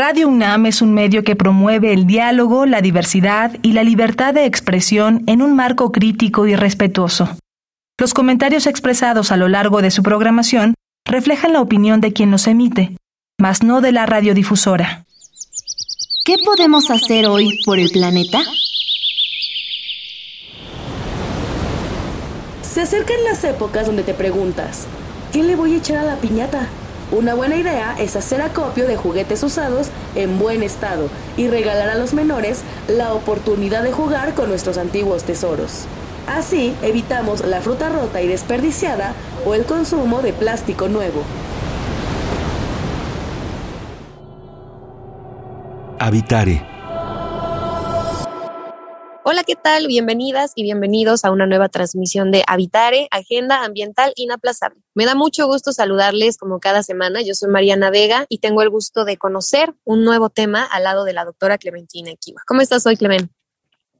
Radio UNAM es un medio que promueve el diálogo, la diversidad y la libertad de expresión en un marco crítico y respetuoso. Los comentarios expresados a lo largo de su programación reflejan la opinión de quien los emite, mas no de la radiodifusora. ¿Qué podemos hacer hoy por el planeta? Se acercan las épocas donde te preguntas, ¿qué le voy a echar a la piñata? Una buena idea es hacer acopio de juguetes usados en buen estado y regalar a los menores la oportunidad de jugar con nuestros antiguos tesoros. Así evitamos la fruta rota y desperdiciada o el consumo de plástico nuevo. Habitare Hola, ¿qué tal? Bienvenidas y bienvenidos a una nueva transmisión de Habitare, Agenda Ambiental Inaplazable. Me da mucho gusto saludarles como cada semana. Yo soy Mariana Vega y tengo el gusto de conocer un nuevo tema al lado de la doctora Clementina Equiva. ¿Cómo estás hoy, Clement?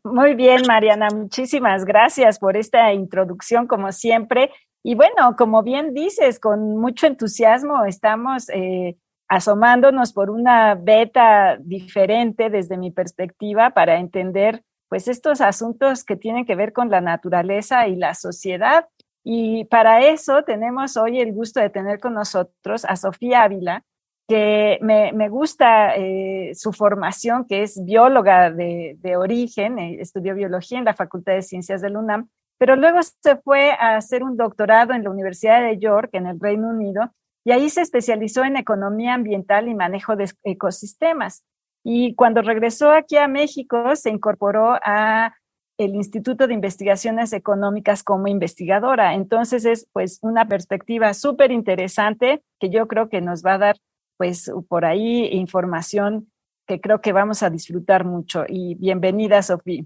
Muy bien, Mariana. Muchísimas gracias por esta introducción, como siempre. Y bueno, como bien dices, con mucho entusiasmo estamos eh, asomándonos por una beta diferente desde mi perspectiva para entender pues estos asuntos que tienen que ver con la naturaleza y la sociedad. Y para eso tenemos hoy el gusto de tener con nosotros a Sofía Ávila, que me, gusta eh, su formación, que es bióloga de, de origen, eh, estudió biología en la Facultad de Ciencias del UNAM, pero luego se fue a hacer un doctorado en la Universidad de York, en el Reino Unido, y ahí se especializó en economía ambiental y manejo de ecosistemas. Y cuando regresó aquí a México, se incorporó a el Instituto de Investigaciones Económicas como investigadora. Entonces es pues una perspectiva súper interesante que yo creo que nos va a dar pues por ahí información que creo que vamos a disfrutar mucho. Y bienvenida, Sofía.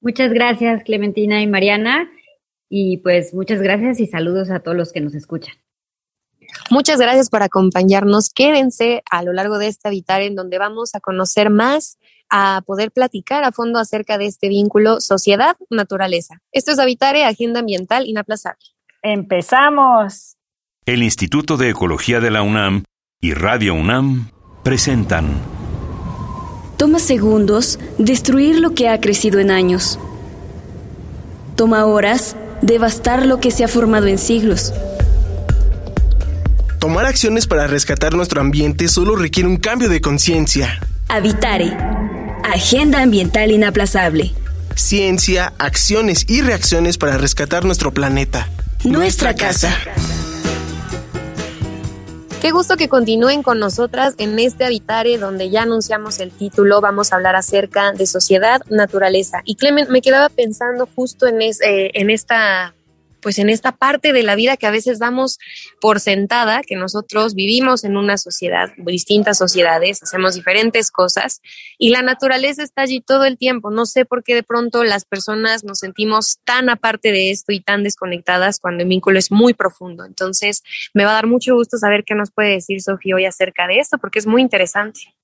Muchas gracias, Clementina y Mariana. Y pues muchas gracias y saludos a todos los que nos escuchan. Muchas gracias por acompañarnos. Quédense a lo largo de este habitar en donde vamos a conocer más, a poder platicar a fondo acerca de este vínculo sociedad-naturaleza. Esto es Habitare, Agenda Ambiental Inaplazable. Empezamos. El Instituto de Ecología de la UNAM y Radio UNAM presentan. Toma segundos destruir lo que ha crecido en años. Toma horas devastar lo que se ha formado en siglos. Tomar acciones para rescatar nuestro ambiente solo requiere un cambio de conciencia. Habitare. Agenda ambiental inaplazable. Ciencia, acciones y reacciones para rescatar nuestro planeta. Nuestra, casa. Qué gusto que continúen con nosotras en este Habitare donde ya anunciamos el título. Vamos a hablar acerca de sociedad, naturaleza. Y Clement, me quedaba pensando justo en, eh, en esta pues en esta parte de la vida que a veces damos por sentada, que nosotros vivimos en una sociedad, distintas sociedades, hacemos diferentes cosas y la naturaleza está allí todo el tiempo. No sé por qué de pronto las personas nos sentimos tan aparte de esto y tan desconectadas cuando el vínculo es muy profundo. Entonces, me va a dar mucho gusto saber qué nos puede decir Sofía hoy acerca de esto, porque es muy interesante.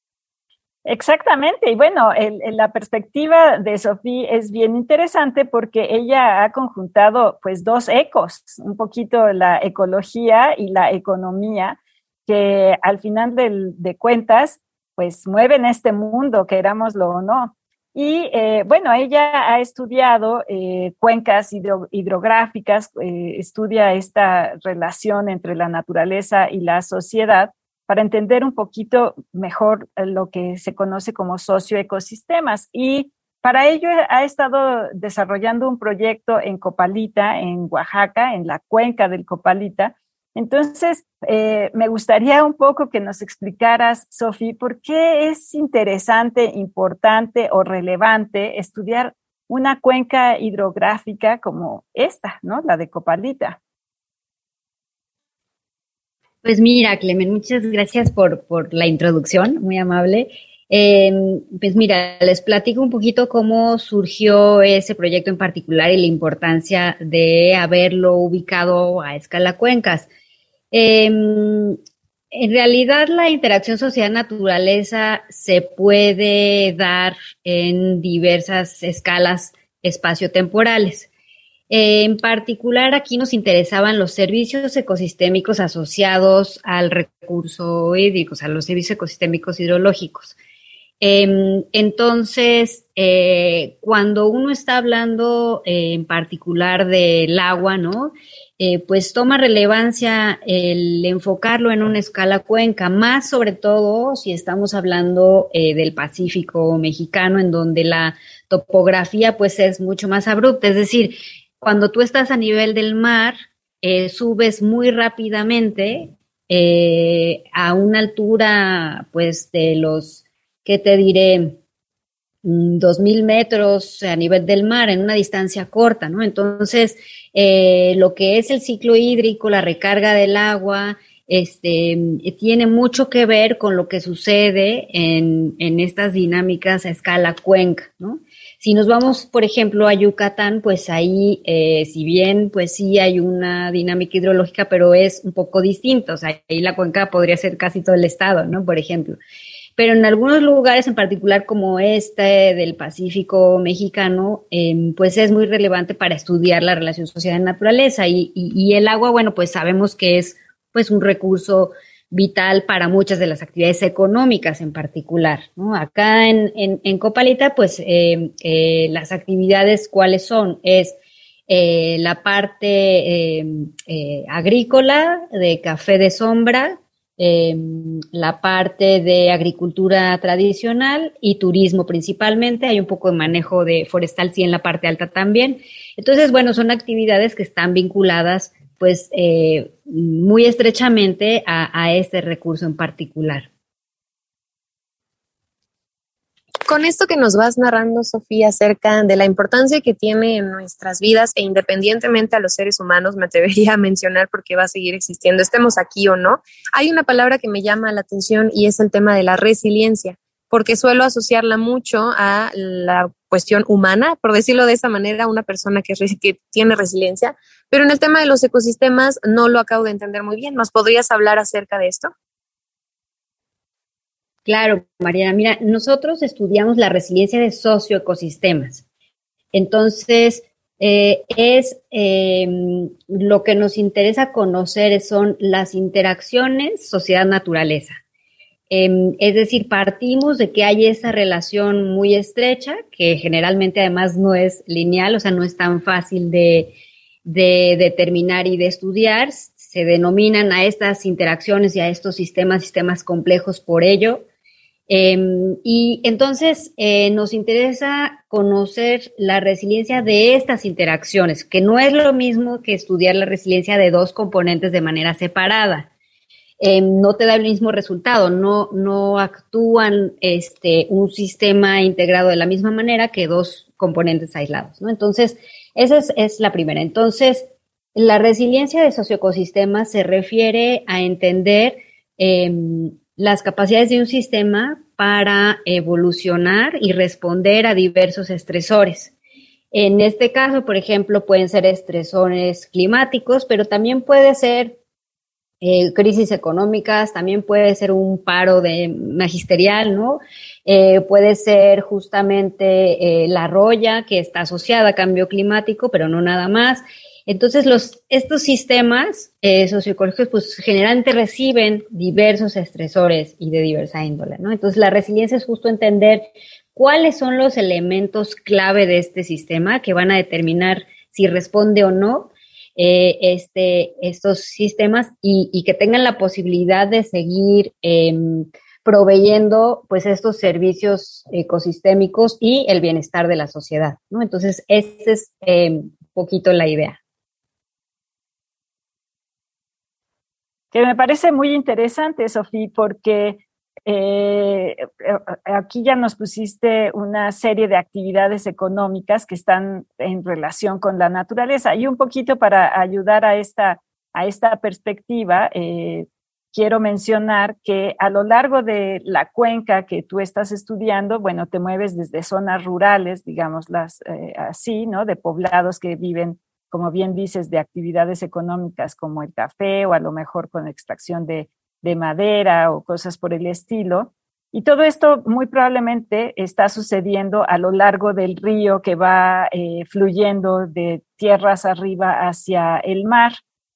Exactamente, y bueno, la perspectiva de Sofía es bien interesante porque ella ha conjuntado pues dos ecos, un poquito la ecología y la economía, que al final de cuentas pues mueven este mundo, querámoslo o no. Y eh, bueno, ella ha estudiado eh, cuencas hidrográficas, eh, estudia esta relación entre la naturaleza y la sociedad para entender un poquito mejor eh, lo que se conoce como socioecosistemas. Y para ello ha estado desarrollando un proyecto en Copalita, en Oaxaca, en la cuenca del Copalita. Entonces, eh, me gustaría un poco que nos explicaras, Sofi, por qué es interesante, importante o relevante estudiar una cuenca hidrográfica como esta, ¿no? La de Copalita. Pues mira, Clemen, muchas gracias por, por la introducción, muy amable. Em, pues mira, les platico un poquito cómo surgió ese proyecto en particular y la importancia de haberlo ubicado a escala cuencas. Em, en realidad, la interacción sociedad-naturaleza se puede dar en diversas escalas espaciotemporales. Eh, en particular, aquí nos interesaban los servicios ecosistémicos asociados al recurso hídrico, o sea, los servicios ecosistémicos hidrológicos. Em, entonces, eh, cuando uno está hablando eh, en particular del agua, ¿no? pues toma relevancia el enfocarlo en una escala cuenca, más sobre todo si estamos hablando del Pacífico mexicano, en donde la topografía pues es mucho más abrupta, es decir, cuando tú estás a nivel del mar, eh, subes muy rápidamente eh, a una altura, pues, de los, ¿qué te diré? Mm, dos mil metros a nivel del mar en una distancia corta, ¿no? Entonces, eh, lo que es el ciclo hídrico, la recarga del agua, este, tiene mucho que ver con lo que sucede en, en estas dinámicas a escala cuenca, ¿no? Si nos vamos, por ejemplo, a Yucatán, pues ahí, eh, si bien, pues sí hay una dinámica hidrológica, pero es un poco distinto. O sea, ahí la cuenca podría ser casi todo el estado, ¿no? Por ejemplo. Pero en algunos lugares, en particular como este del Pacífico mexicano, em, pues es muy relevante para estudiar la relación sociedad-naturaleza. Y, y, y el agua, bueno, pues sabemos que es pues un recurso vital para muchas de las actividades económicas en particular. Acá en, en, Copalita, pues eh, eh, las actividades cuáles son es eh, la parte agrícola de café de sombra, la parte de agricultura tradicional y turismo principalmente. Hay un poco de manejo de forestal, sí, en la parte alta también. Entonces, bueno, son actividades que están vinculadas pues eh, muy estrechamente a, este recurso en particular. Con esto que nos vas narrando, Sofía, acerca de la importancia que tiene en nuestras vidas e independientemente a los seres humanos, me atrevería a mencionar porque va a seguir existiendo, estemos aquí o no, hay una palabra que me llama la atención y es el tema de la resiliencia porque suelo asociarla mucho a la cuestión humana, por decirlo de esa manera, una persona que, tiene resiliencia, pero en el tema de los ecosistemas no lo acabo de entender muy bien. ¿Nos podrías hablar acerca de esto? Claro, Mariana. Mira, nosotros estudiamos la resiliencia de socioecosistemas. Entonces, eh, es em, lo que nos interesa conocer son las interacciones sociedad-naturaleza. Em, es decir, partimos de que hay esa relación muy estrecha, que generalmente además no es lineal, o sea, no es tan fácil de, determinar y de estudiar. Se denominan a estas interacciones y a estos sistemas, sistemas complejos por ello. Em, y entonces eh, nos interesa conocer la resiliencia de estas interacciones, que no es lo mismo que estudiar la resiliencia de dos componentes de manera separada. Em, no te da el mismo resultado, no, no actúan este, un sistema integrado de la misma manera que dos componentes aislados, ¿no? Entonces, esa es, la primera. Entonces, la resiliencia de socioecosistemas se refiere a entender em, las capacidades de un sistema para evolucionar y responder a diversos estresores. En este caso, por ejemplo, pueden ser estresores climáticos, pero también puede ser eh, crisis económicas, también puede ser un paro de magisterial, ¿no? Eh, puede ser justamente eh, la roya que está asociada a cambio climático, pero no nada más. Entonces, los, estos sistemas socioecológicos, pues generalmente reciben diversos estresores y de diversa índole, ¿no? Entonces, la resiliencia es justo entender cuáles son los elementos clave de este sistema que van a determinar si responde o no eh, este, estos sistemas y, que tengan la posibilidad de seguir em, proveyendo pues estos servicios ecosistémicos y el bienestar de la sociedad, ¿no? Entonces, esa es em, un poquito la idea. Que me parece muy interesante, Sofía, porque eh, eh, aquí ya nos pusiste una serie de actividades económicas que están en relación con la naturaleza y un poquito para ayudar a esta, a esta perspectiva. Eh, quiero mencionar que a lo largo de la cuenca que tú estás estudiando, bueno, te mueves desde zonas rurales, digámoslas así, ¿no? De poblados que viven, como bien dices, de actividades económicas como el café o a lo mejor con extracción de, de madera o cosas por el estilo. Y todo esto muy probablemente está sucediendo a lo largo del río que va eh, fluyendo de tierras arriba hacia el mar.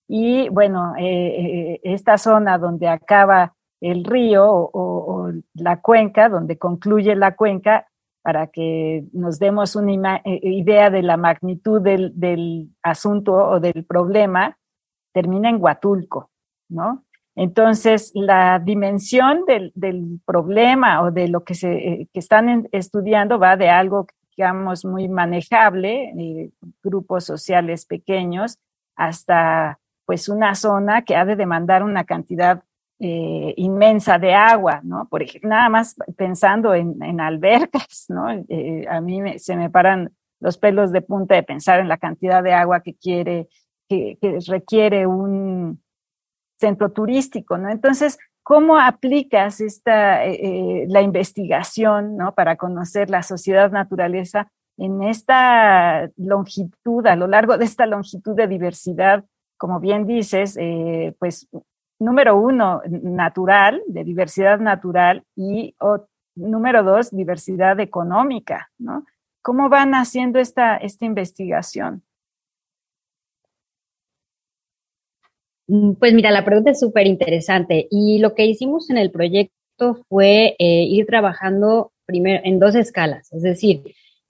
Y bueno, eh, esta zona donde acaba el río o, la cuenca, donde concluye la cuenca, para que nos demos una idea de la magnitud del, del asunto o del problema, termina en Huatulco, ¿no? Entonces, la dimensión del, problema o de lo que se eh, están estudiando va de algo, digamos, muy manejable, eh, grupos sociales pequeños, hasta pues una zona que ha de demandar una cantidad eh, inmensa de agua, ¿no? Por ejemplo, nada más pensando en, albercas, ¿no? a mí se me paran los pelos de punta de pensar en la cantidad de agua que quiere, que requiere un, centro turístico, ¿no? Entonces, ¿cómo aplicas esta, eh, eh, la investigación, ¿no? Para conocer la sociedad naturaleza en esta longitud, a lo largo de esta longitud de diversidad, como bien dices, eh, pues número uno, natural, de diversidad natural, y número dos, diversidad económica, ¿no? ¿Cómo van haciendo esta, esta investigación? Pues mira, la pregunta es súper interesante y lo que hicimos en el proyecto fue eh, ir trabajando primero en dos escalas, es decir,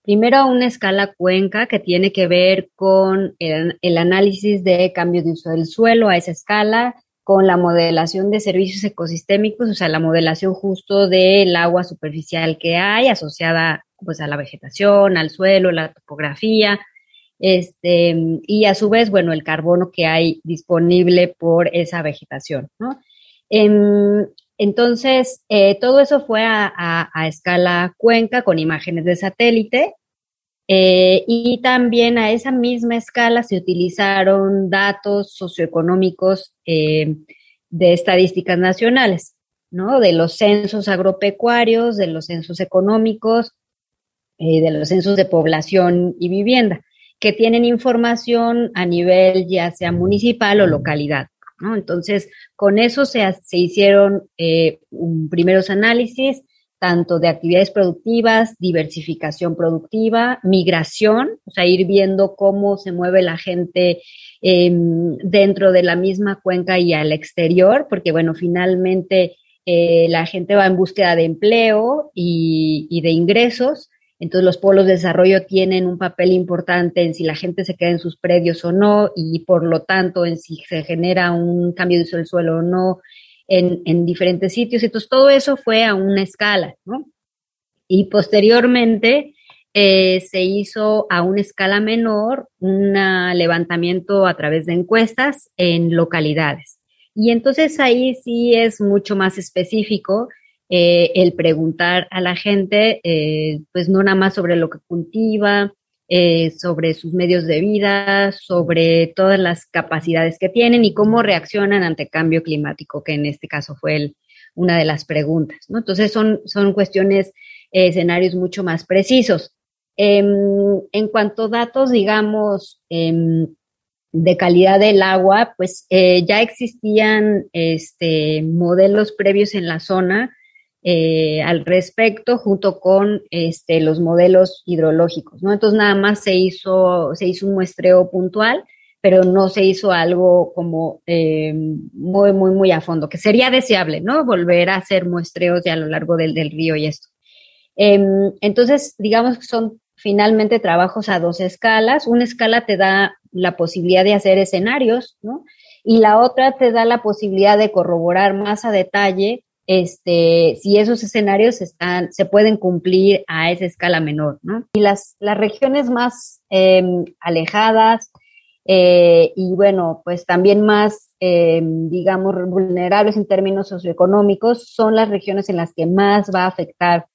primero una escala cuenca que tiene que ver con el, análisis de cambios de uso del suelo a esa escala, con la modelación de servicios ecosistémicos, o sea, la modelación justo del agua superficial que hay asociada pues a la vegetación, al suelo, la topografía, este, y a su vez, bueno, el carbono que hay disponible por esa vegetación. Em, entonces, eh, todo eso fue a, escala cuenca con imágenes de satélite eh, y también a esa misma escala se utilizaron datos socioeconómicos eh, de estadísticas nacionales, ¿no? De los censos agropecuarios, de los censos económicos, de los censos de población y vivienda que tienen información a nivel ya sea municipal o localidad. ¿no? Entonces, con eso se, se hicieron eh, primeros análisis, tanto de actividades productivas, diversificación productiva, migración, o sea, ir viendo cómo se mueve la gente em, dentro de la misma cuenca y al exterior, porque bueno, finalmente eh, la gente va en búsqueda de empleo y, y de ingresos, entonces los polos de desarrollo tienen un papel importante en si la gente se queda en sus predios o no y por lo tanto en si se genera un cambio de uso del suelo o no en, diferentes sitios. Entonces todo eso fue a una escala, ¿no? Y posteriormente eh, se hizo a una escala menor un levantamiento a través de encuestas en localidades. Y entonces ahí sí es mucho más específico eh, el preguntar a la gente, eh, pues no nada más sobre lo que cultiva, eh, sobre sus medios de vida, sobre todas las capacidades que tienen y cómo reaccionan ante cambio climático, que en este caso fue una de las preguntas. ¿no? Entonces son, son cuestiones, escenarios mucho más precisos. Em, en cuanto a datos, digamos, em, de calidad del agua, pues ya existían este, modelos previos en la zona eh, al respecto junto con este, los modelos hidrológicos, ¿no? Entonces nada más se hizo, se hizo un muestreo puntual, pero no se hizo algo como eh, muy, muy, muy a fondo, que sería deseable, ¿no? Volver a hacer muestreos ya a lo largo del, río y esto. Em, entonces, digamos que son finalmente trabajos a dos escalas. Una escala te da la posibilidad de hacer escenarios, ¿no? Y la otra te da la posibilidad de corroborar más a detalle este, si esos escenarios están, se pueden cumplir a esa escala menor, ¿no? Y las, las regiones más em, alejadas eh, y bueno, pues también más, em, digamos, vulnerables en términos socioeconómicos son las regiones en las que más va a afectar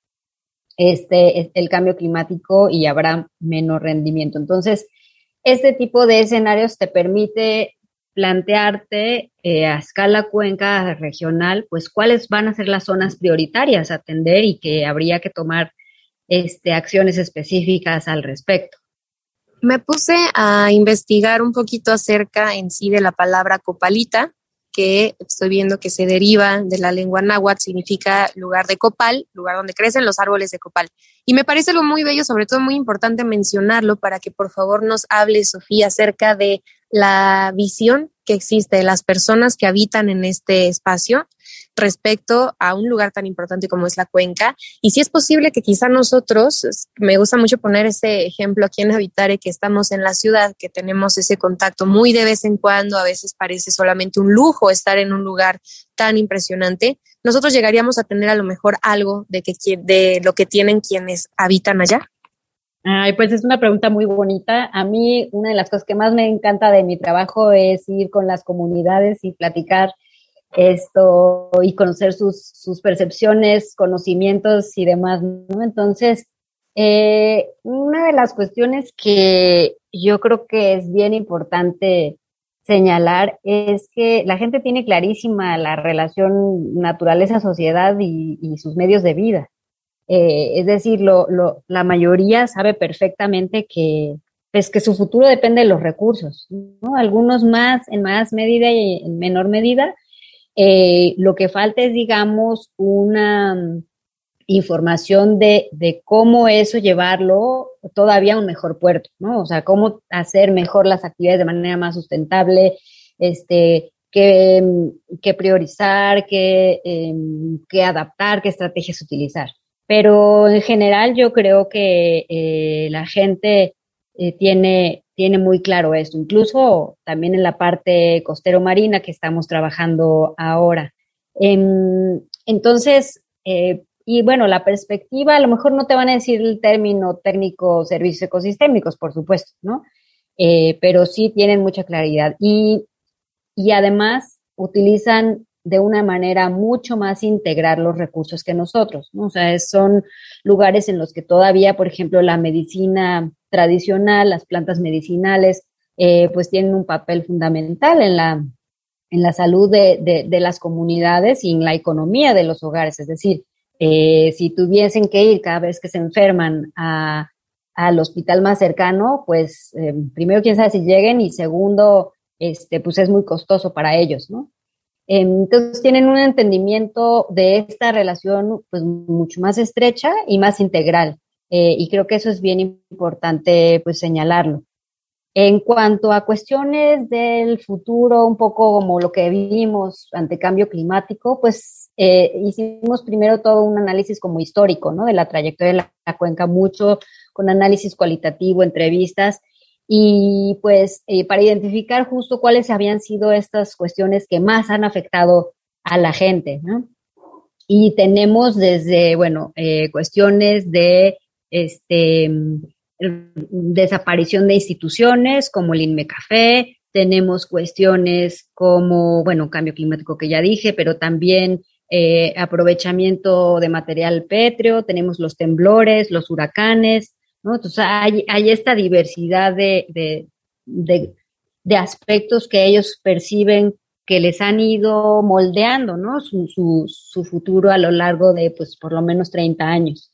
este, el cambio climático y habrá menos rendimiento. Entonces, este tipo de escenarios te permite plantearte eh, a escala cuenca regional, pues cuáles van a ser las zonas prioritarias a atender y que habría que tomar este, acciones específicas al respecto. Me puse a investigar un poquito acerca en sí de la palabra copalita, que estoy viendo que se deriva de la lengua náhuatl, significa lugar de copal, lugar donde crecen los árboles de copal. Y me parece algo muy bello, sobre todo muy importante mencionarlo para que por favor nos hable, Sofía, acerca de la visión que existe de las personas que habitan en este espacio respecto a un lugar tan importante como es la cuenca. Y si es posible que quizá nosotros, me gusta mucho poner ese ejemplo aquí en Habitare, que estamos en la ciudad, que tenemos ese contacto muy de vez en cuando, a veces parece solamente un lujo estar en un lugar tan impresionante, nosotros llegaríamos a tener a lo mejor algo de, que, de lo que tienen quienes habitan allá. Ay, pues es una pregunta muy bonita. A mí una de las cosas que más me encanta de mi trabajo es ir con las comunidades y platicar esto y conocer sus, sus percepciones, conocimientos y demás. Entonces, eh, una de las cuestiones que yo creo que es bien importante señalar es que la gente tiene clarísima la relación naturaleza-sociedad y, sus medios de vida. Eh, es decir, la mayoría sabe perfectamente que, pues, que su futuro depende de los recursos, ¿no? Algunos más, en más medida y en menor medida, eh, lo que falta es, digamos, una mm, información de, de, cómo eso llevarlo todavía a un mejor puerto, ¿no? O sea, cómo hacer mejor las actividades de manera más sustentable, este, qué, mm, priorizar, qué, qué adaptar, qué estrategias utilizar. Pero en general yo creo que eh, la gente eh, tiene, tiene muy claro esto, incluso también en la parte costero marina que estamos trabajando ahora. Em, entonces, eh, y bueno, la perspectiva, a lo mejor no te van a decir el término técnico servicios ecosistémicos, por supuesto, ¿no? Pero sí tienen mucha claridad. Y, y además utilizan de una manera mucho más integrar los recursos que nosotros, ¿no? O sea, son lugares en los que todavía, por ejemplo, la medicina tradicional, las plantas medicinales, eh, pues tienen un papel fundamental en la, en la salud de, de, las comunidades y en la economía de los hogares. Es decir, eh, si tuviesen que ir cada vez que se enferman a, al hospital más cercano, pues eh, primero quién sabe si lleguen y segundo, este, pues es muy costoso para ellos, ¿no? Entonces tienen un entendimiento de esta relación pues mucho más estrecha y más integral. Eh, y creo que eso es bien importante pues señalarlo. En cuanto a cuestiones del futuro, un poco como lo que vimos ante cambio climático, pues eh, hicimos primero todo un análisis como histórico, ¿no? De la trayectoria de la, cuenca, mucho con análisis cualitativo, entrevistas, y pues eh, para identificar justo cuáles habían sido estas cuestiones que más han afectado a la gente, ¿no? Y tenemos desde, bueno, eh, cuestiones de este, desaparición de instituciones como el INMECAFé, tenemos cuestiones como, bueno, cambio climático que ya dije, pero también eh, aprovechamiento de material pétreo, tenemos los temblores, los huracanes, ¿no? Entonces hay, hay esta diversidad de, de, de, aspectos que ellos perciben que les han ido moldeando, ¿no? Su, su, futuro a lo largo de, pues, por lo menos 30 años.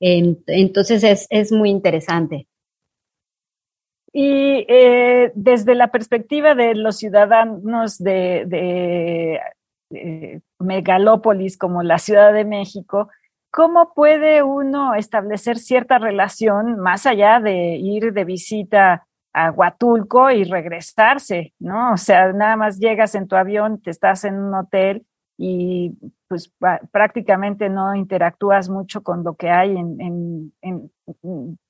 Entonces es, es muy interesante. Y eh, desde la perspectiva de los ciudadanos de, de, de, megalópolis como la Ciudad de México, ¿cómo puede uno establecer cierta relación más allá de ir de visita a Huatulco y regresarse, ¿no? O sea, nada más llegas en tu avión, te estás en un hotel y pues prácticamente no interactúas mucho con lo que hay en, en,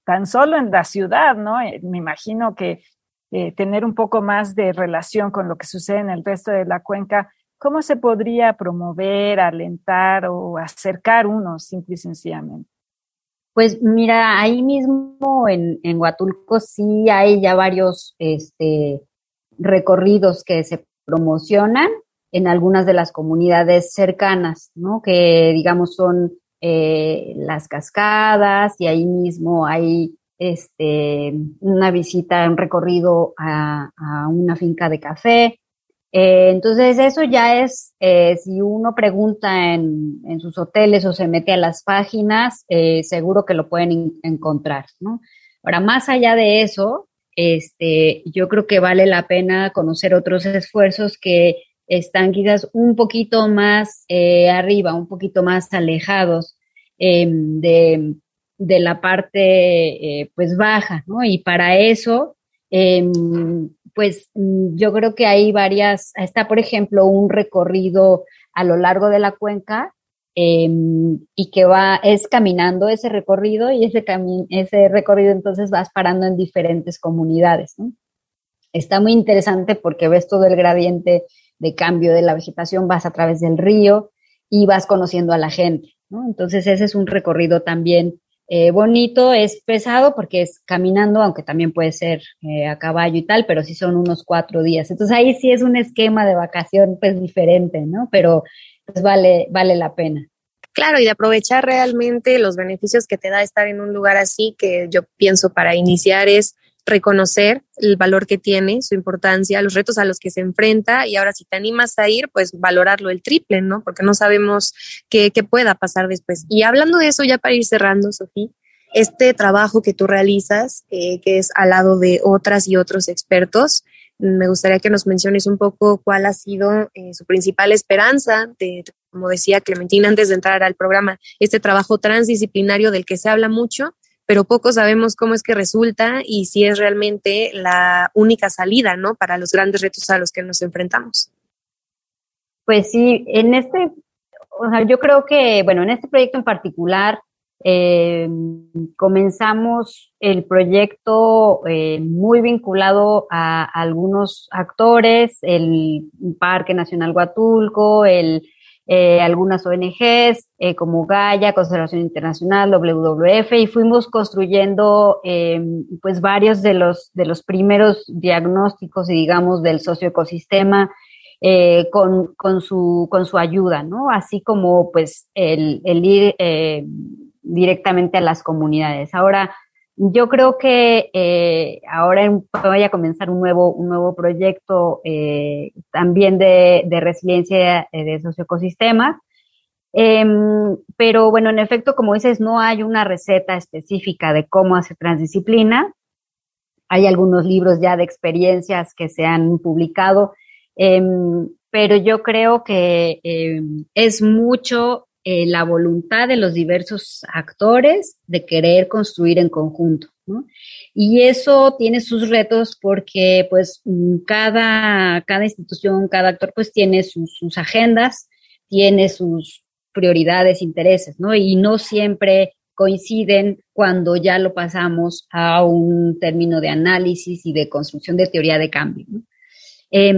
tan solo en la ciudad, ¿no? Eh, me imagino que eh, tener un poco más de relación con lo que sucede en el resto de la cuenca, ¿cómo se podría promover, alentar o acercar uno simple y sencillamente? Pues mira, ahí mismo en, en Huatulco sí hay ya varios este, recorridos que se promocionan en algunas de las comunidades cercanas, ¿no? Que digamos son eh, las cascadas y ahí mismo hay este, una visita, un recorrido a, a una finca de café. Eh, entonces eso ya es, eh, si uno pregunta en, en, sus hoteles o se mete a las páginas, eh, seguro que lo pueden encontrar, ¿no? Ahora, más allá de eso, este, yo creo que vale la pena conocer otros esfuerzos que están quizás un poquito más arriba, un poquito más alejados em, de, de, la parte pues baja, ¿no? Y para eso, em, pues yo creo que hay varias, está por ejemplo un recorrido a lo largo de la cuenca em, y que va, es caminando ese recorrido y ese, ese recorrido entonces vas parando en diferentes comunidades, ¿no? Está muy interesante porque ves todo el gradiente de cambio de la vegetación, vas a través del río y vas conociendo a la gente, ¿no? Entonces ese es un recorrido también eh, bonito, es pesado porque es caminando, aunque también puede ser eh, a caballo y tal, pero sí son unos cuatro días. Entonces ahí sí es un esquema de vacación pues diferente, ¿no? Pero pues vale, vale la pena. Claro, y de aprovechar realmente los beneficios que te da estar en un lugar así, que yo pienso para iniciar es reconocer el valor que tiene, su importancia, los retos a los que se enfrenta y ahora si te animas a ir, pues valorarlo el triple, ¿no? Porque no sabemos qué, qué pueda pasar después. Y hablando de eso, ya para ir cerrando, Sofía, este trabajo que tú realizas, eh, que es al lado de otras y otros expertos, me gustaría que nos menciones un poco cuál ha sido eh, su principal esperanza, de, como decía Clementina antes de entrar al programa, este trabajo transdisciplinario del que se habla mucho, pero poco sabemos cómo es que resulta y si es realmente la única salida, ¿no? Para los grandes retos a los que nos enfrentamos. Pues sí, en este, o sea, yo creo que, bueno, en este proyecto en particular, eh, comenzamos el proyecto eh, muy vinculado a, algunos actores, el Parque Nacional Huatulco, el eh, algunas ONGs eh, como Gaia, Conservación Internacional, WWF, y fuimos construyendo eh, pues varios de los, de los primeros diagnósticos, digamos, del socioecosistema con, con, su, con su ayuda, ¿no? Así como pues el, el ir directamente a las comunidades. Ahora, yo creo que eh, ahora voy a comenzar un nuevo, un nuevo proyecto eh, también de, de, resiliencia eh, de socioecosistemas. Eh, pero bueno, en efecto, como dices, no hay una receta específica de cómo hacer transdisciplina. Hay algunos libros ya de experiencias que se han publicado, em, pero yo creo que em, es mucho eh, la voluntad de los diversos actores de querer construir en conjunto. Y eso tiene sus retos porque pues mm, cada, cada institución, cada actor pues tiene sus, sus agendas, tiene sus prioridades, intereses, ¿no? Y no siempre coinciden cuando ya lo pasamos a un término de análisis y de construcción de teoría de cambio. ¿no? Eh,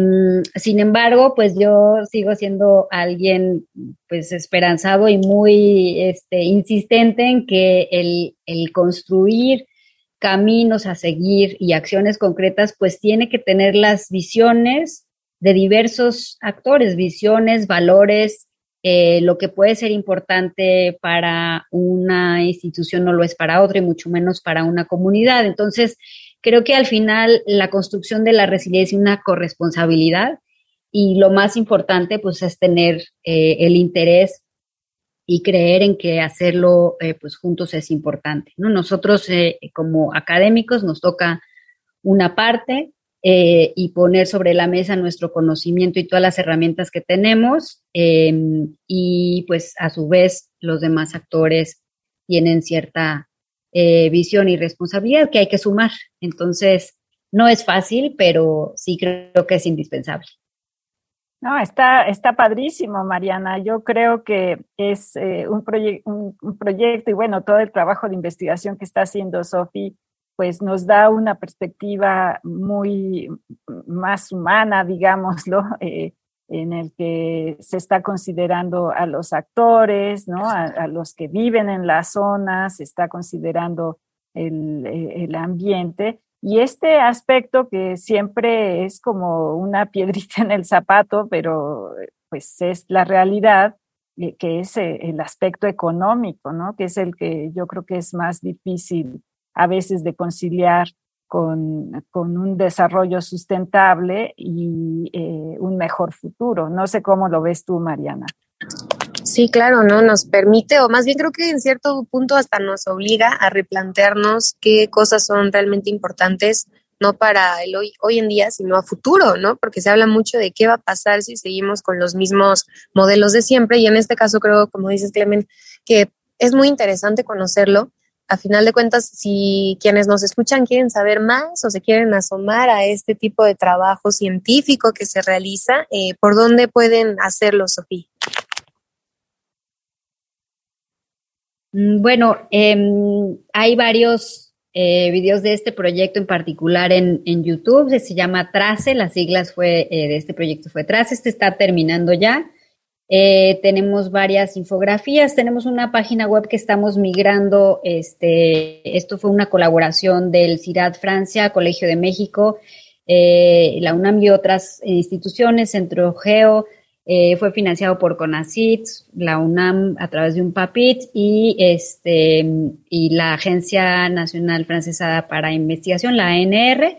sin embargo, pues yo sigo siendo alguien pues esperanzado y muy este, insistente en que el, el construir caminos a seguir y acciones concretas, pues tiene que tener las visiones de diversos actores, visiones, valores, eh, lo que puede ser importante para una institución no lo es para otra y mucho menos para una comunidad. Entonces, creo que al final la construcción de la resiliencia es una corresponsabilidad y lo más importante pues es tener eh, el interés y creer en que hacerlo eh, pues juntos es importante. ¿no? Nosotros eh, como académicos nos toca una parte y poner sobre la mesa nuestro conocimiento y todas las herramientas que tenemos em, y pues a su vez los demás actores tienen cierta eh, visión y responsabilidad que hay que sumar. Entonces, no es fácil, pero sí creo que es indispensable. No, está, está padrísimo, Mariana. Yo creo que es eh, un, proye un, proyecto y bueno, todo el trabajo de investigación que está haciendo Sofi, pues nos da una perspectiva muy más humana, digámoslo, eh, en el que se está considerando a los actores, ¿no? a, los que viven en la zona, se está considerando el, el, ambiente. Y este aspecto que siempre es como una piedrita en el zapato, pero pues es la realidad, eh, que es eh, el aspecto económico, ¿no? Que es el que yo creo que es más difícil a veces de conciliar con, con un desarrollo sustentable y eh, un mejor futuro. No sé cómo lo ves tú, Mariana. Sí, claro, ¿no? Nos permite, o más bien creo que en cierto punto hasta nos obliga a replantearnos qué cosas son realmente importantes no para el hoy, hoy en día, sino a futuro, ¿no? Porque se habla mucho de qué va a pasar si seguimos con los mismos modelos de siempre y en este caso creo, como dices Clemen, que es muy interesante conocerlo. A final de cuentas, si quienes nos escuchan quieren saber más o se quieren asomar a este tipo de trabajo científico que se realiza, eh, ¿por dónde pueden hacerlo, Sofía? Bueno, em, hay varios eh, videos de este proyecto en particular en, YouTube. Se, llama Trace, las siglas fue eh, de este proyecto fue Trace. Este está terminando ya. Eh, tenemos varias infografías. Tenemos una página web que estamos migrando. Este, esto fue una colaboración del CIRAD Francia, Colegio de México, la UNAM y otras instituciones, Centro Geo, eh, fue financiado por CONACYT, la UNAM a través de un PAPIT y, este, y la Agencia Nacional Francesa para Investigación, la ANR.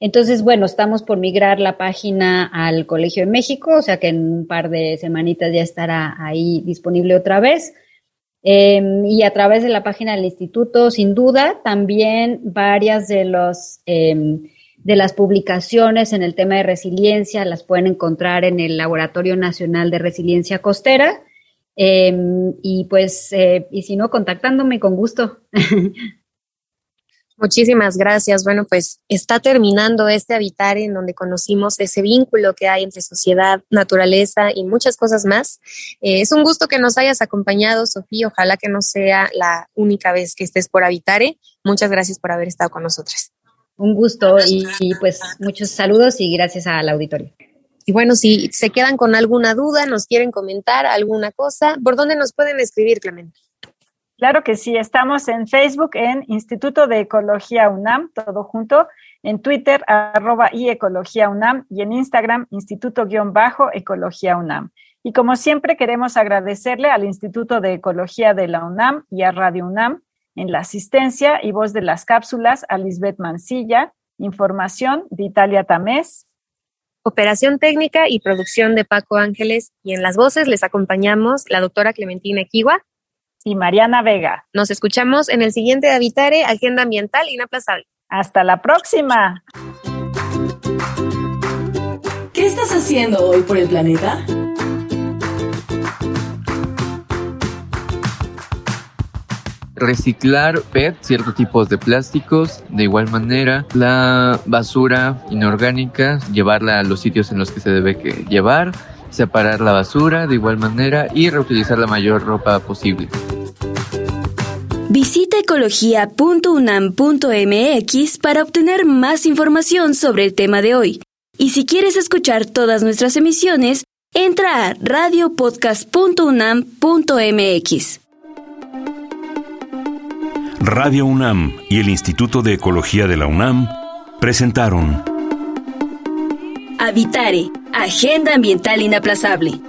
Entonces, bueno, estamos por migrar la página al Colegio de México, o sea que en un par de semanitas ya estará ahí disponible otra vez. Em, y a través de la página del instituto, sin duda, también varias de los em, de las publicaciones en el tema de resiliencia las pueden encontrar en el Laboratorio Nacional de Resiliencia Costera. Em, y pues, eh, y si no, contactándome con gusto. Muchísimas gracias. Bueno, pues está terminando este habitar en donde conocimos ese vínculo que hay entre sociedad, naturaleza y muchas cosas más. Eh, es un gusto que nos hayas acompañado, Sofía. Ojalá que no sea la única vez que estés por Habitare. Muchas gracias por haber estado con nosotras. Un gusto y, pues muchos saludos y gracias al auditorio. Y bueno, si se quedan con alguna duda, nos quieren comentar alguna cosa, ¿por dónde nos pueden escribir, Clemente? Claro que sí, estamos en Facebook en Instituto de Ecología UNAM, todo junto, en Twitter arroba y Ecología UNAM y en Instagram Instituto-Ecología UNAM. Y como siempre queremos agradecerle al Instituto de Ecología de la UNAM y a Radio UNAM en la asistencia y voz de las cápsulas a Lisbeth Mancilla, información de Italia Tamés. Operación técnica y producción de Paco Ángeles y en las voces les acompañamos la doctora Clementina Equigua y Mariana Vega. Nos escuchamos en el siguiente Habitare, Agenda Ambiental Inaplazable. Hasta la próxima. ¿Qué estás haciendo hoy por el planeta? reciclar PET, ciertos tipos de plásticos, de igual manera la basura inorgánica, llevarla a los sitios en los que se debe que llevar, separar la basura de igual manera y reutilizar la mayor ropa posible. Visita ecología.unam.mx para obtener más información sobre el tema de hoy. Y si quieres escuchar todas nuestras emisiones, entra a radiopodcast.unam.mx. Radio UNAM y el Instituto de Ecología de la UNAM presentaron Habitare, Agenda Ambiental Inaplazable